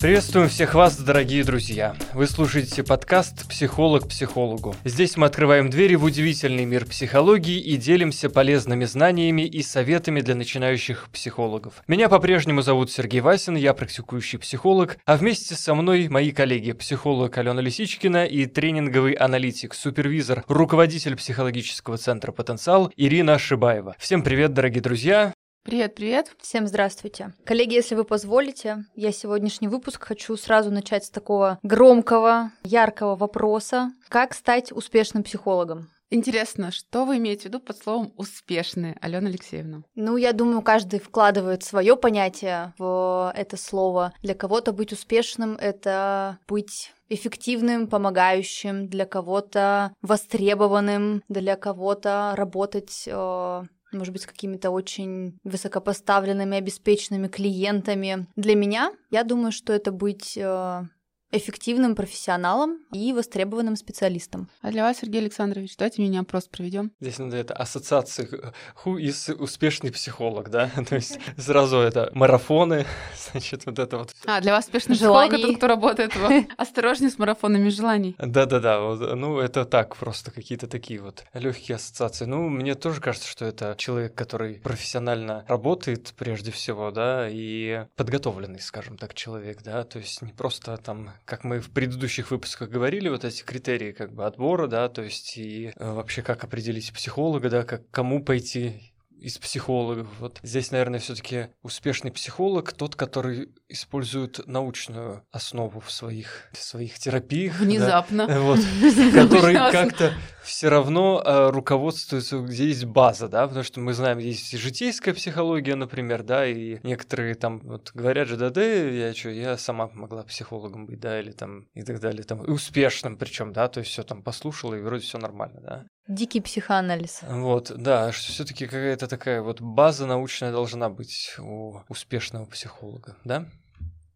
Приветствуем всех вас, дорогие друзья. Вы слушаете подкаст «Психолог психологу». Здесь мы открываем двери в удивительный мир психологии и делимся полезными знаниями и советами для начинающих психологов. Меня по-прежнему зовут Сергей Васин, я практикующий психолог, а вместе со мной мои коллеги, психолог Алена Лисичкина и тренинговый аналитик, супервизор, руководитель психологического центра «Потенциал» Ирина Шибаева. Всем привет, дорогие друзья! Привет, привет. Всем здравствуйте. Коллеги, если вы позволите, я сегодняшний выпуск хочу сразу начать с такого громкого, яркого вопроса. Как стать успешным психологом? Интересно, что вы имеете в виду под словом «успешные», Алена Алексеевна? Ну, я думаю, каждый вкладывает свое понятие в это слово. Для кого-то быть успешным — это быть эффективным, помогающим, для кого-то востребованным, для кого-то работать э, может быть, с какими-то очень высокопоставленными, обеспеченными клиентами. Для меня, я думаю, что это быть э, эффективным профессионалом и востребованным специалистом. А для вас, Сергей Александрович, давайте меня опрос проведем. Здесь надо это ассоциации ху из успешный психолог, да? То есть сразу это марафоны, значит, вот это вот. А, для вас успешный желаний. психолог, это кто работает в осторожнее с марафонами желаний. Да-да-да, ну это так, просто какие-то такие вот легкие ассоциации. Ну, мне тоже кажется, что это человек, который профессионально работает прежде всего, да, и подготовленный, скажем так, человек, да, то есть не просто там как мы в предыдущих выпусках говорили, вот эти критерии как бы отбора, да, то есть и э, вообще как определить психолога, да, как кому пойти из психологов. Вот здесь, наверное, все-таки успешный психолог тот, который использует научную основу в своих, в своих терапиях. Внезапно. Да, вот, который как-то все равно э, руководствуется, где есть база, да, потому что мы знаем, есть житейская психология, например, да, и некоторые там вот говорят же, да, да, я что, я сама могла психологом быть, да, или там и так далее, там, и успешным причем, да, то есть все там послушала, и вроде все нормально, да. Дикий психоанализ. Вот, да, что все-таки какая-то такая вот база научная должна быть у успешного психолога, да?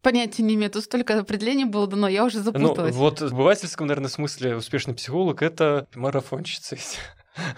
Понятия не имею, тут столько определений было дано, я уже ну, запуталась. Ну, вот в обывательском, наверное, смысле успешный психолог — это марафонщица.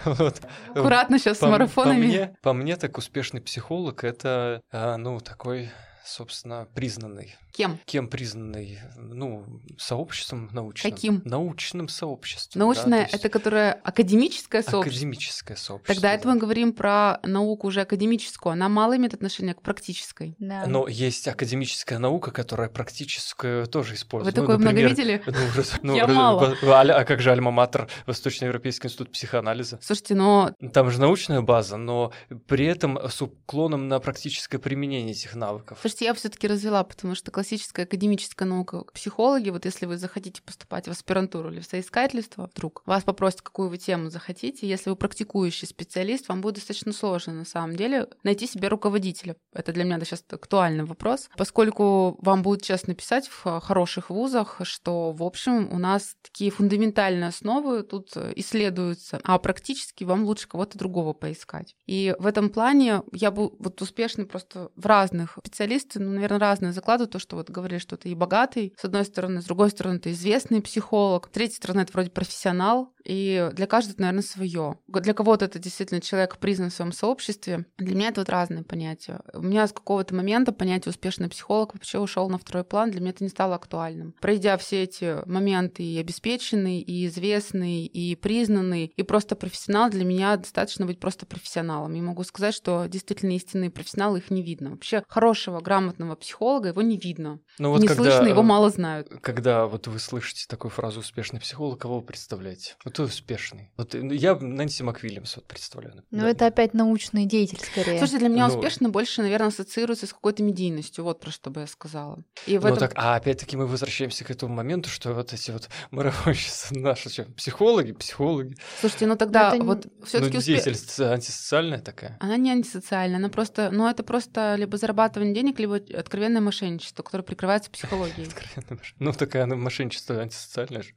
Вот. Аккуратно сейчас по, с марафонами. По мне, по мне, так успешный психолог — это, а, ну, такой, собственно, признанный Кем? Кем признанный? Ну, сообществом научным. Каким? Научным сообществом. Научное да, — это которое академическое сообщество? Академическое сообщество. Тогда это мы говорим про науку уже академическую. Она мало имеет отношение к практической. Да. Но есть академическая наука, которая практическую тоже использует. Вы ну, такое например, много видели? Ну, ну, Я мало. А, а как же Альма-Матер, Восточноевропейский институт психоанализа? Слушайте, но... Там же научная база, но при этом с уклоном на практическое применение этих навыков. Слушайте, я все таки развела, потому что классическая академическая наука, психологи, вот если вы захотите поступать в аспирантуру или в соискательство, вдруг вас попросят, какую вы тему захотите, если вы практикующий специалист, вам будет достаточно сложно на самом деле найти себе руководителя. Это для меня сейчас актуальный вопрос, поскольку вам будет честно писать в хороших вузах, что, в общем, у нас такие фундаментальные основы тут исследуются, а практически вам лучше кого-то другого поискать. И в этом плане я был вот успешный просто в разных специалисты, ну, наверное, разные заклады, то, что вот говорили, что это и богатый, с одной стороны, с другой стороны, это известный психолог, с третьей стороны, это вроде профессионал, и для каждого наверное, свое. Для кого-то это действительно человек признан в своем сообществе. Для меня это вот разные понятия. У меня с какого-то момента понятие успешный психолог вообще ушел на второй план, для меня это не стало актуальным. Пройдя все эти моменты и обеспеченный, и известный, и признанный, и просто профессионал, для меня достаточно быть просто профессионалом. И могу сказать, что действительно истинные профессионалы, их не видно. Вообще хорошего, грамотного психолога его не видно. Ну, вот не когда, слышно, его мало знают. Когда вот вы слышите такую фразу «успешный психолог», кого вы представляете? Вот успешный. Вот ну, я Нэнси МакВильямс вот представляю. Ну, да. это опять научный деятель скорее. Слушайте, для меня ну, успешно больше, наверное, ассоциируется с какой-то медийностью. Вот про что бы я сказала. И ну этом... так, а опять-таки мы возвращаемся к этому моменту, что вот эти вот марафонщицы наши что, психологи, психологи. Слушайте, ну тогда это вот все таки ну, деятельность успе... антисоциальная такая. Она не антисоциальная, она просто, ну это просто либо зарабатывание денег, либо откровенное мошенничество, которое прикрывается психологией. Ну такая мошенничество антисоциальное же.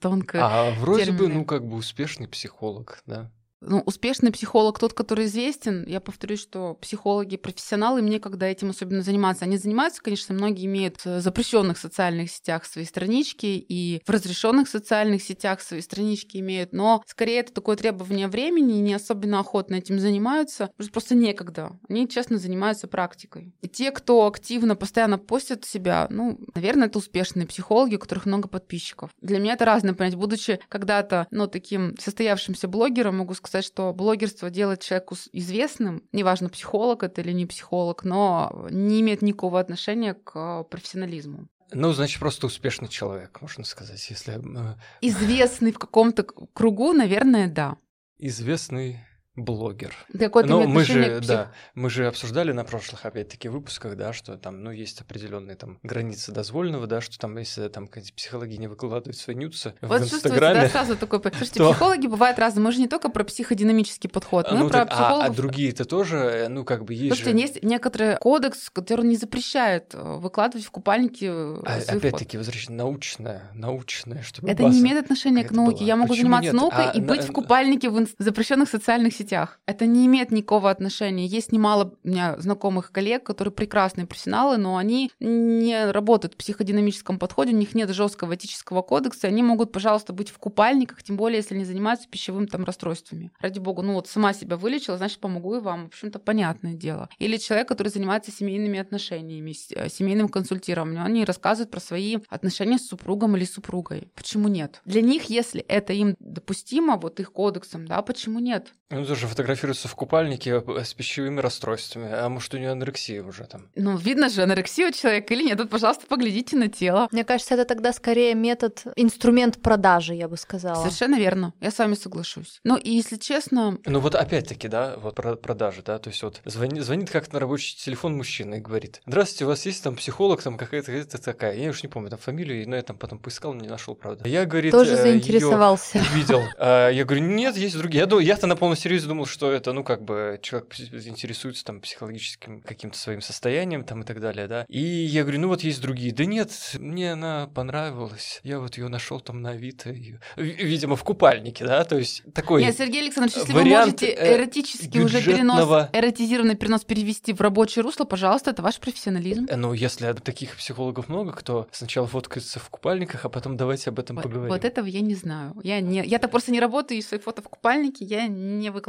Тонко. А вроде бы, ну как бы успешный психолог, да. Ну, успешный психолог тот, который известен. Я повторюсь, что психологи профессионалы, мне когда этим особенно заниматься, они занимаются, конечно, многие имеют в запрещенных социальных сетях свои странички и в разрешенных социальных сетях свои странички имеют, но скорее это такое требование времени, и не особенно охотно этим занимаются, просто некогда. Они, честно, занимаются практикой. И те, кто активно, постоянно постят себя, ну, наверное, это успешные психологи, у которых много подписчиков. Для меня это разное понять. Будучи когда-то, ну, таким состоявшимся блогером, могу сказать, что блогерство делает человеку известным, неважно, психолог это или не психолог, но не имеет никакого отношения к профессионализму. Ну, значит, просто успешный человек, можно сказать, если... Э, Известный в каком-то кругу, наверное, да. Известный блогер. Какое-то Но мы же, псих... да, мы же обсуждали на прошлых, опять-таки, выпусках, да, что там, ну, есть определенные там границы дозволенного, да, что там, если там какие-то психологи не выкладывают свои нюцы вот в Инстаграме... да, сразу такой... Слушайте, то... психологи бывают разные, мы же не только про психодинамический подход, мы ну, про так, психологов... А, а другие-то тоже, э, ну, как бы есть Слушайте, же... есть некоторый кодекс, который не запрещает э, выкладывать в купальнике э, а, Опять-таки, возвращаясь, научное, научное, чтобы Это не имеет отношения к науке. Была. Я могу Почему заниматься нет? наукой а, и быть на... в купальнике в запрещенных социальных сетях. Это не имеет никакого отношения. Есть немало у меня знакомых коллег, которые прекрасные профессионалы, но они не работают в психодинамическом подходе, у них нет жесткого этического кодекса, они могут, пожалуйста, быть в купальниках, тем более, если они занимаются пищевым там расстройствами. Ради бога, ну вот сама себя вылечила, значит, помогу и вам. В общем-то, понятное дело. Или человек, который занимается семейными отношениями, э, семейным консультированием, они рассказывают про свои отношения с супругом или супругой. Почему нет? Для них, если это им допустимо, вот их кодексом, да, почему нет? Ну, тоже фотографируется в купальнике э, с пищевыми расстройствами. А может, у нее анорексия уже там? Ну, видно же, анорексия у человека или нет. Тут, пожалуйста, поглядите на тело. Мне кажется, это тогда скорее метод, инструмент продажи, я бы сказала. Совершенно верно. Я с вами соглашусь. Ну, и если честно... Ну, вот опять-таки, да, вот про продажи, да, то есть вот звонит, звонит как-то на рабочий телефон мужчина и говорит, здравствуйте, у вас есть там психолог, там какая-то это такая, я уж не помню там фамилию, но я там потом поискал, но не нашел, правда. Я, говорит, Тоже э, заинтересовался. Видел. А, я говорю, нет, есть другие. Я, я-то на полном серьезе думал, что это, ну, как бы, человек интересуется там психологическим каким-то своим состоянием там и так далее, да. И я говорю, ну вот есть другие. Да нет, мне она понравилась. Я вот ее нашел там на Авито, видимо, в купальнике, да, то есть такой Нет, Сергей Александрович, если вы можете э, эротически уже перенос, эротизированный перенос перевести в рабочее русло, пожалуйста, это ваш профессионализм. Э, ну, если таких психологов много, кто сначала фоткается в купальниках, а потом давайте об этом вот, поговорим. Вот этого я не знаю. Я не, я-то просто не работаю, и свои фото в купальнике я не выкладываю.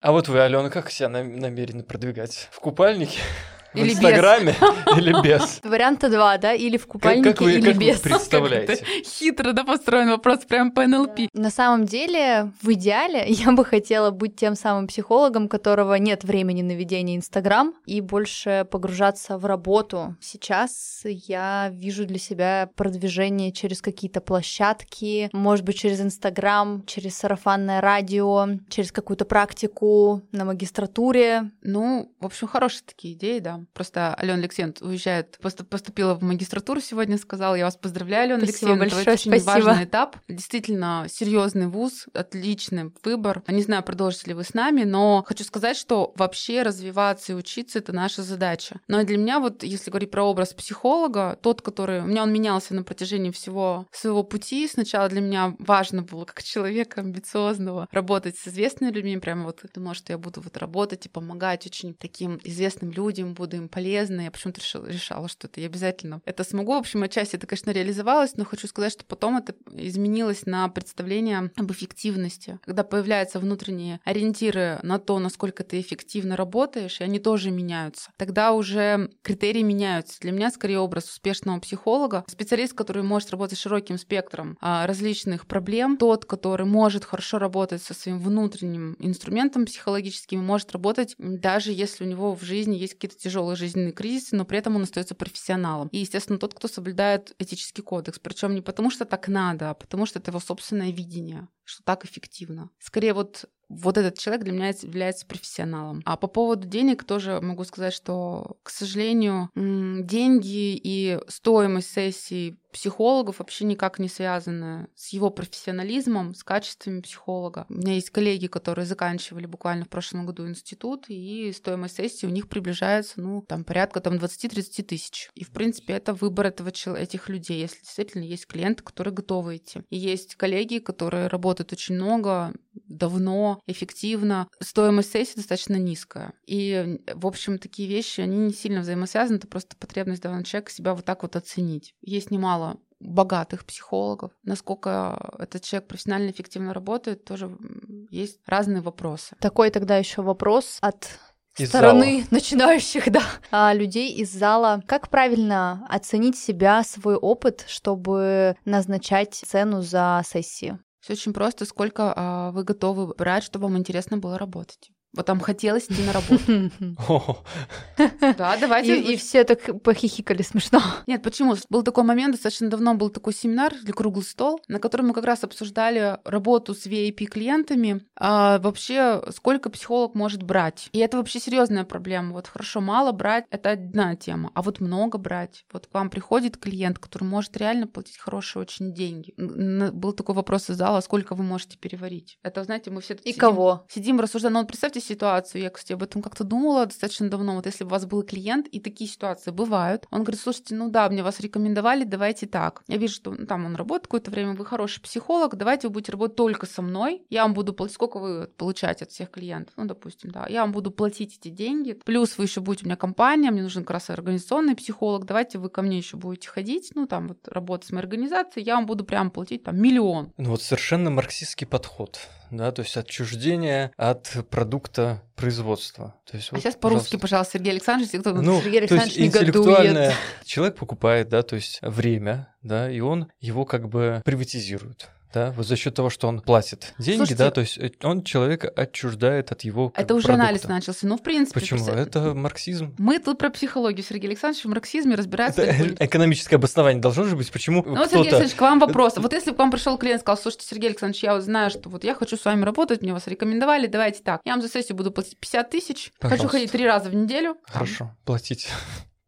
А вот вы, Алена, как себя намерены продвигать? В купальнике? В или Инстаграме без. или без? Варианта два, да? Или в купальнике, как, как вы, или как без. Вы представляете? Хитро, да, построен вопрос прям по НЛП. На самом деле, в идеале, я бы хотела быть тем самым психологом, которого нет времени на ведение Инстаграм и больше погружаться в работу. Сейчас я вижу для себя продвижение через какие-то площадки, может быть, через Инстаграм, через сарафанное радио, через какую-то практику на магистратуре. Ну, в общем, хорошие такие идеи, да. Просто Алена Алексеевна уезжает, поступила в магистратуру сегодня, сказала, я вас поздравляю, Алена спасибо Алексеевна, большое, это очень спасибо. важный этап. Действительно, серьезный вуз, отличный выбор. Не знаю, продолжите ли вы с нами, но хочу сказать, что вообще развиваться и учиться — это наша задача. Но для меня вот, если говорить про образ психолога, тот, который... У меня он менялся на протяжении всего своего пути. Сначала для меня важно было, как человека амбициозного, работать с известными людьми. Прямо вот думала, что я буду вот работать и помогать очень таким известным людям, буду буду им полезна. Я почему-то решила, решала, что это я обязательно это смогу. В общем, отчасти это, конечно, реализовалось, но хочу сказать, что потом это изменилось на представление об эффективности. Когда появляются внутренние ориентиры на то, насколько ты эффективно работаешь, и они тоже меняются, тогда уже критерии меняются. Для меня скорее образ успешного психолога, специалист, который может работать широким спектром а, различных проблем, тот, который может хорошо работать со своим внутренним инструментом психологическим, может работать даже если у него в жизни есть какие-то тяжелые тяжелый жизненный кризис, но при этом он остается профессионалом. И, естественно, тот, кто соблюдает этический кодекс. Причем не потому, что так надо, а потому что это его собственное видение, что так эффективно. Скорее вот вот этот человек для меня является профессионалом. А по поводу денег тоже могу сказать, что, к сожалению, деньги и стоимость сессий психологов вообще никак не связаны с его профессионализмом, с качествами психолога. У меня есть коллеги, которые заканчивали буквально в прошлом году институт, и стоимость сессии у них приближается, ну, там, порядка там 20-30 тысяч. И, в принципе, это выбор этого, этих людей, если действительно есть клиенты, которые готовы идти. И есть коллеги, которые работают очень много, давно, эффективно. Стоимость сессии достаточно низкая. И, в общем, такие вещи, они не сильно взаимосвязаны, это просто потребность данного человека себя вот так вот оценить. Есть немало богатых психологов. Насколько этот человек профессионально эффективно работает, тоже есть разные вопросы. Такой тогда еще вопрос от из стороны зала. начинающих, да, а, людей из зала. Как правильно оценить себя, свой опыт, чтобы назначать цену за сессию? Все очень просто. Сколько а, вы готовы брать, чтобы вам интересно было работать? Вот там хотелось идти на работу. Да, давайте. И, все так похихикали смешно. Нет, почему? Был такой момент, достаточно давно был такой семинар или круглый стол, на котором мы как раз обсуждали работу с VIP-клиентами, а вообще сколько психолог может брать. И это вообще серьезная проблема. Вот хорошо, мало брать — это одна тема, а вот много брать. Вот к вам приходит клиент, который может реально платить хорошие очень деньги. Был такой вопрос из зала, сколько вы можете переварить. Это, знаете, мы все... И кого? Сидим, рассуждаем. Ну, вот представьте ситуацию, я, кстати, об этом как-то думала достаточно давно. Вот если у вас был клиент, и такие ситуации бывают, он говорит, слушайте, ну да, мне вас рекомендовали, давайте так. Я вижу, что ну, там он работает какое-то время, вы хороший психолог, давайте вы будете работать только со мной, я вам буду платить, сколько вы получаете от всех клиентов, ну, допустим, да, я вам буду платить эти деньги, плюс вы еще будете у меня компания, мне нужен как раз организационный психолог, давайте вы ко мне еще будете ходить, ну, там вот работать с моей организацией, я вам буду прям платить там миллион. Ну, вот совершенно марксистский подход да, то есть отчуждение от продукта производства. То есть, а вот, сейчас по-русски, пожалуйста, Сергей Александрович, кто ну, Сергей Александрович то есть интеллектуальное... Человек покупает, да, то есть время, да, и он его как бы приватизирует да, вот за счет того, что он платит деньги, Слушайте, да, то есть э, он человека отчуждает от его Это уже продукта. анализ начался, ну, в принципе... Почему? Просто... Это марксизм. Мы тут про психологию, Сергей Александрович, в марксизме разбирается... Это экономическое обоснование должно же быть, почему Ну, вот, Сергей Александрович, к вам вопрос. Вот если бы к вам пришел клиент и сказал, слушайте, Сергей Александрович, я вот знаю, что вот я хочу с вами работать, мне вас рекомендовали, давайте так, я вам за сессию буду платить 50 тысяч, хочу ходить три раза в неделю. Хорошо, платить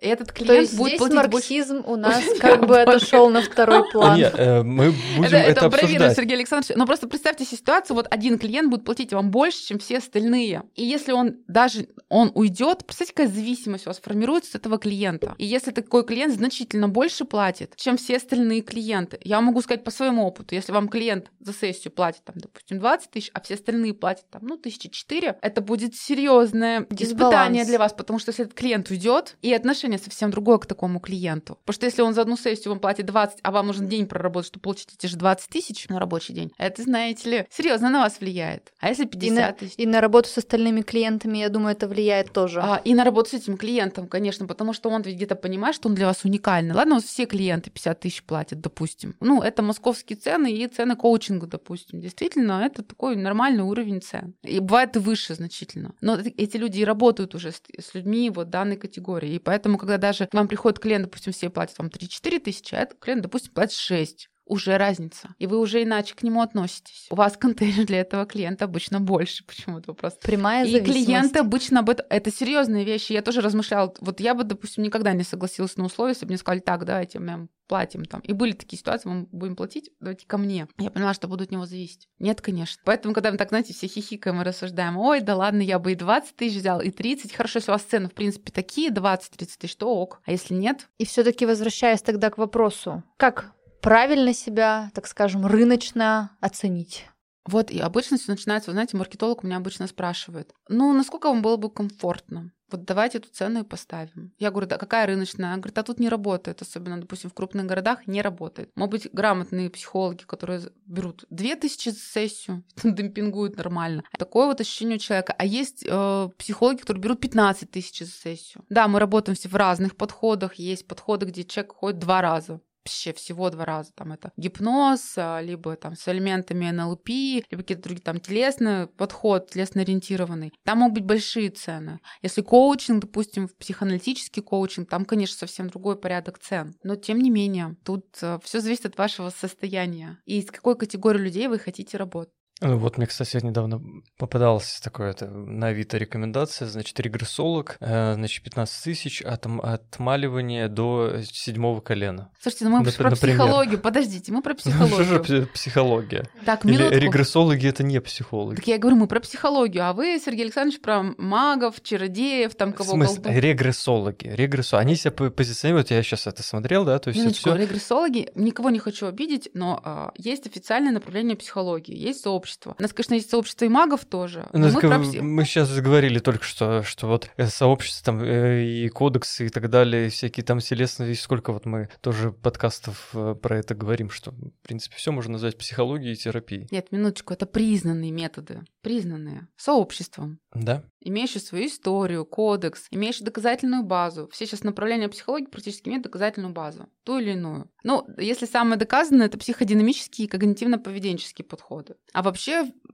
этот клиент То есть будет здесь марксизм больше... у нас как бы отошел на второй план. Нет, э, мы будем это обсуждать. Сергей Александрович. Но просто представьте ситуацию, вот один клиент будет платить вам больше, чем все остальные. И если он даже он уйдет, представьте, какая зависимость у вас формируется с этого клиента. И если такой клиент значительно больше платит, чем все остальные клиенты, я могу сказать по своему опыту, если вам клиент за сессию платит, там, допустим, 20 тысяч, а все остальные платят, там, ну, тысячи четыре, это будет серьезное испытание для вас, потому что если этот клиент уйдет, и отношения отношение совсем другое к такому клиенту. Потому что если он за одну сессию вам платит 20, а вам нужен день проработать, чтобы получить эти же 20 тысяч на рабочий день, это, знаете ли, серьезно на вас влияет. А если 50 тысяч? И на работу с остальными клиентами, я думаю, это влияет тоже. А, и на работу с этим клиентом, конечно, потому что он ведь где-то понимает, что он для вас уникальный. Ладно, у вас все клиенты 50 тысяч платят, допустим. Ну, это московские цены и цены коучинга, допустим. Действительно, это такой нормальный уровень цен. И бывает и выше значительно. Но эти люди и работают уже с, с людьми вот данной категории. И поэтому когда даже вам приходит клиент, допустим, все платят вам 3-4 тысячи, а этот клиент, допустим, платит 6 уже разница. И вы уже иначе к нему относитесь. У вас контейнер для этого клиента обычно больше почему-то просто. Прямая И клиенты обычно об этом... Это серьезные вещи. Я тоже размышляла. Вот я бы, допустим, никогда не согласилась на условия, если бы мне сказали, так, давайте мы платим там. И были такие ситуации, мы будем платить, давайте ко мне. Я поняла, что буду от него зависеть. Нет, конечно. Поэтому, когда мы так, знаете, все хихикаем и рассуждаем, ой, да ладно, я бы и 20 тысяч взял, и 30. Хорошо, если у вас цены, в принципе, такие, 20-30 тысяч, то ок. А если нет? И все таки возвращаясь тогда к вопросу, как правильно себя, так скажем, рыночно оценить? Вот и обычно все начинается, вы знаете, маркетолог у меня обычно спрашивает, ну, насколько вам было бы комфортно? Вот давайте эту цену и поставим. Я говорю, да какая рыночная? Она говорит, а тут не работает, особенно, допустим, в крупных городах не работает. Могут быть грамотные психологи, которые берут 2000 за сессию, демпингуют нормально. Такое вот ощущение у человека. А есть э, психологи, которые берут 15 тысяч за сессию. Да, мы работаем все в разных подходах. Есть подходы, где человек ходит два раза вообще всего два раза. Там это гипноз, а, либо там с элементами НЛП, либо какие-то другие там телесный подход, телесно-ориентированный. Там могут быть большие цены. Если коучинг, допустим, психоаналитический коучинг, там, конечно, совсем другой порядок цен. Но тем не менее, тут а, все зависит от вашего состояния и с какой категорией людей вы хотите работать. Ну, вот мне, кстати, недавно попадалась такое это, на Авито рекомендация, значит, регрессолог, э, значит, 15 тысяч, от, отмаливание до седьмого колена. Слушайте, ну мы Нап- про например. психологию, подождите, мы про психологию. Что же психология? Так, минутку. Или регрессологи — это не психологи. Так я говорю, мы про психологию, а вы, Сергей Александрович, про магов, чародеев, там кого В смысле? Колдун. Регрессологи, регрессологи. Они себя позиционируют, я сейчас это смотрел, да, то есть Минутку, все... регрессологи, никого не хочу обидеть, но а, есть официальное направление психологии, есть сообщество сообщество. У нас, конечно, есть сообщество и магов тоже. Ну, мы, про всех. мы сейчас говорили только что, что вот сообщество там э, и кодексы и так далее, и всякие там телесные, сколько вот мы тоже подкастов э, про это говорим, что, в принципе, все можно назвать психологией и терапией. Нет, минуточку, это признанные методы, признанные сообществом. Да. Имеющие свою историю, кодекс, имеющие доказательную базу. Все сейчас направления психологии практически имеют доказательную базу, ту или иную. Ну, если самое доказанное, это психодинамические и когнитивно-поведенческие подходы. А вообще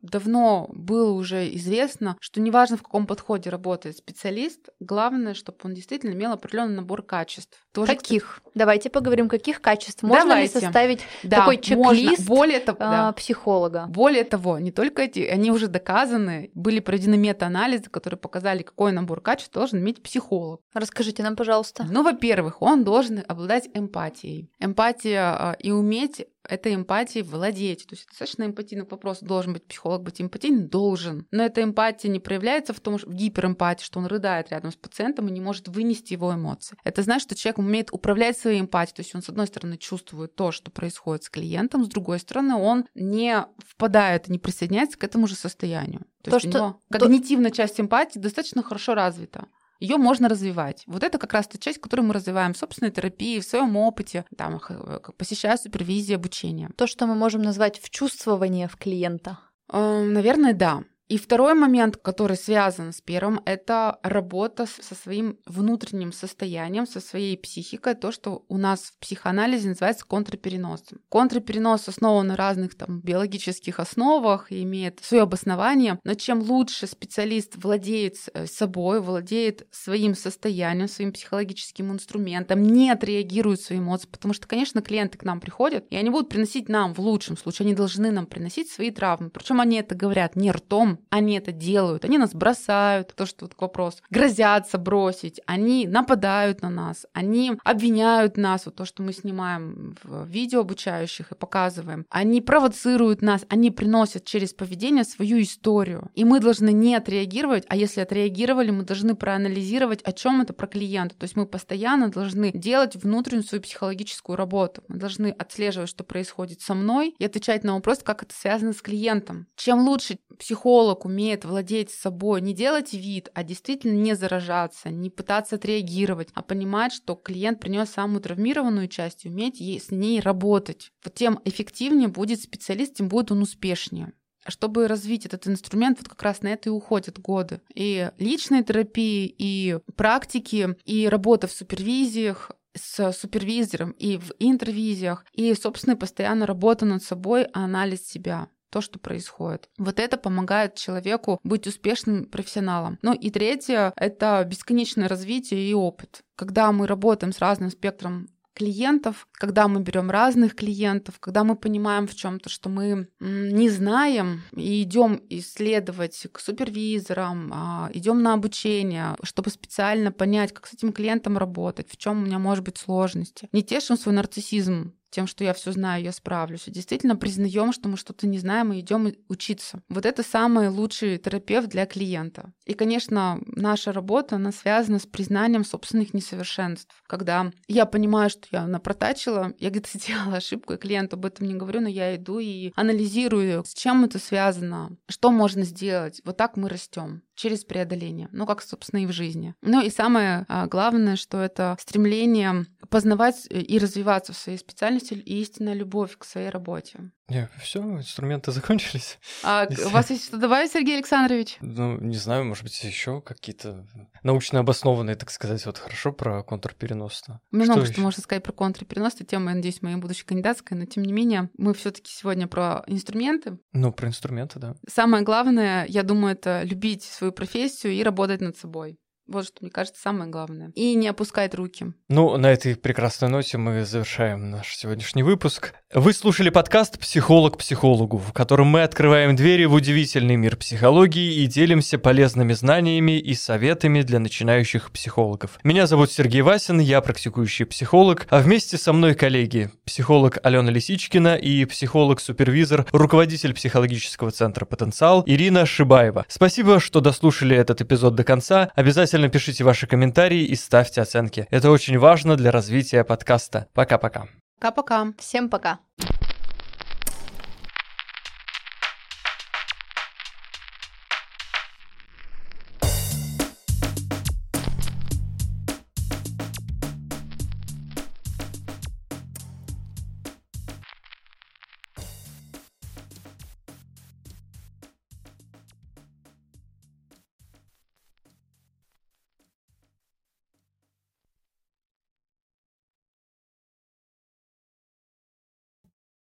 давно было уже известно, что неважно, в каком подходе работает специалист, главное, чтобы он действительно имел определенный набор качеств. Тоже, каких? Кстати... Давайте поговорим, каких качеств. Можно Давайте. ли составить да, такой чек-лист. Более того, а, да. психолога? Более того, не только эти, они уже доказаны, были проведены мета-анализы, которые показали, какой набор качеств должен иметь психолог. Расскажите нам, пожалуйста. Ну, во-первых, он должен обладать эмпатией. Эмпатия а, и уметь этой эмпатией владеть. То есть достаточно эмпатийный вопрос. Должен быть психолог быть эмпатийным? Должен. Но эта эмпатия не проявляется в том, что в гиперэмпатии, что он рыдает рядом с пациентом и не может вынести его эмоции. Это значит, что человек умеет управлять своей эмпатией. То есть он, с одной стороны, чувствует то, что происходит с клиентом, с другой стороны, он не впадает, не присоединяется к этому же состоянию. То, то есть что... когнитивная часть эмпатии достаточно хорошо развита ее можно развивать. Вот это как раз та часть, которую мы развиваем в собственной терапии, в своем опыте, там, посещая супервизии, обучение. То, что мы можем назвать вчувствование в клиента. Эм, наверное, да. И второй момент, который связан с первым, это работа со своим внутренним состоянием, со своей психикой, то, что у нас в психоанализе называется контрпереносом. Контрперенос основан на разных там биологических основах и имеет свое обоснование, но чем лучше специалист владеет э, собой, владеет своим состоянием, своим психологическим инструментом, не отреагирует свои эмоции, потому что, конечно, клиенты к нам приходят, и они будут приносить нам в лучшем случае, они должны нам приносить свои травмы. Причем они это говорят не ртом, они это делают, они нас бросают, то, что вот к вопросу, грозятся бросить, они нападают на нас, они обвиняют нас, вот то, что мы снимаем в видео обучающих и показываем, они провоцируют нас, они приносят через поведение свою историю, и мы должны не отреагировать, а если отреагировали, мы должны проанализировать, о чем это про клиента, то есть мы постоянно должны делать внутреннюю свою психологическую работу, мы должны отслеживать, что происходит со мной и отвечать на вопрос, как это связано с клиентом. Чем лучше психолог умеет владеть собой, не делать вид, а действительно не заражаться, не пытаться отреагировать, а понимать, что клиент принес самую травмированную часть уметь ей, с ней работать. Вот тем эффективнее будет специалист, тем будет он успешнее. Чтобы развить этот инструмент, вот как раз на это и уходят годы. И личной терапии, и практики, и работа в супервизиях, с супервизором и в интервизиях, и, собственно, постоянно работа над собой, анализ себя то, что происходит. Вот это помогает человеку быть успешным профессионалом. Ну и третье — это бесконечное развитие и опыт. Когда мы работаем с разным спектром клиентов, когда мы берем разных клиентов, когда мы понимаем в чем-то, что мы не знаем, и идем исследовать к супервизорам, а, идем на обучение, чтобы специально понять, как с этим клиентом работать, в чем у меня может быть сложности. Не тешим свой нарциссизм тем, что я все знаю, я справлюсь. И действительно признаем, что мы что-то не знаем и идем учиться. Вот это самый лучший терапевт для клиента. И, конечно, наша работа, она связана с признанием собственных несовершенств. Когда я понимаю, что я напротачила, я где-то сделала ошибку, и клиенту об этом не говорю, но я иду и анализирую, с чем это связано, что можно сделать. Вот так мы растем через преодоление. Ну, как, собственно, и в жизни. Ну и самое а, главное, что это стремление познавать и развиваться в своей специальности и истинная любовь к своей работе. Не, все, инструменты закончились. А у вас есть что добавить, Сергей Александрович? Ну, не знаю, может быть, еще какие-то научно обоснованные, так сказать, вот хорошо про контрперенос. Много что, что можно сказать про контрперенос. Это тема, я надеюсь, моя будущая кандидатская, но тем не менее, мы все-таки сегодня про инструменты. Ну, про инструменты, да. Самое главное, я думаю, это любить свою профессию и работать над собой. Вот что, мне кажется, самое главное. И не опускать руки. Ну, на этой прекрасной ноте мы завершаем наш сегодняшний выпуск. Вы слушали подкаст «Психолог психологу», в котором мы открываем двери в удивительный мир психологии и делимся полезными знаниями и советами для начинающих психологов. Меня зовут Сергей Васин, я практикующий психолог, а вместе со мной коллеги, психолог Алена Лисичкина и психолог-супервизор, руководитель психологического центра «Потенциал» Ирина Шибаева. Спасибо, что дослушали этот эпизод до конца. Обязательно Обязательно пишите ваши комментарии и ставьте оценки. Это очень важно для развития подкаста. Пока-пока. Пока-пока. Всем пока.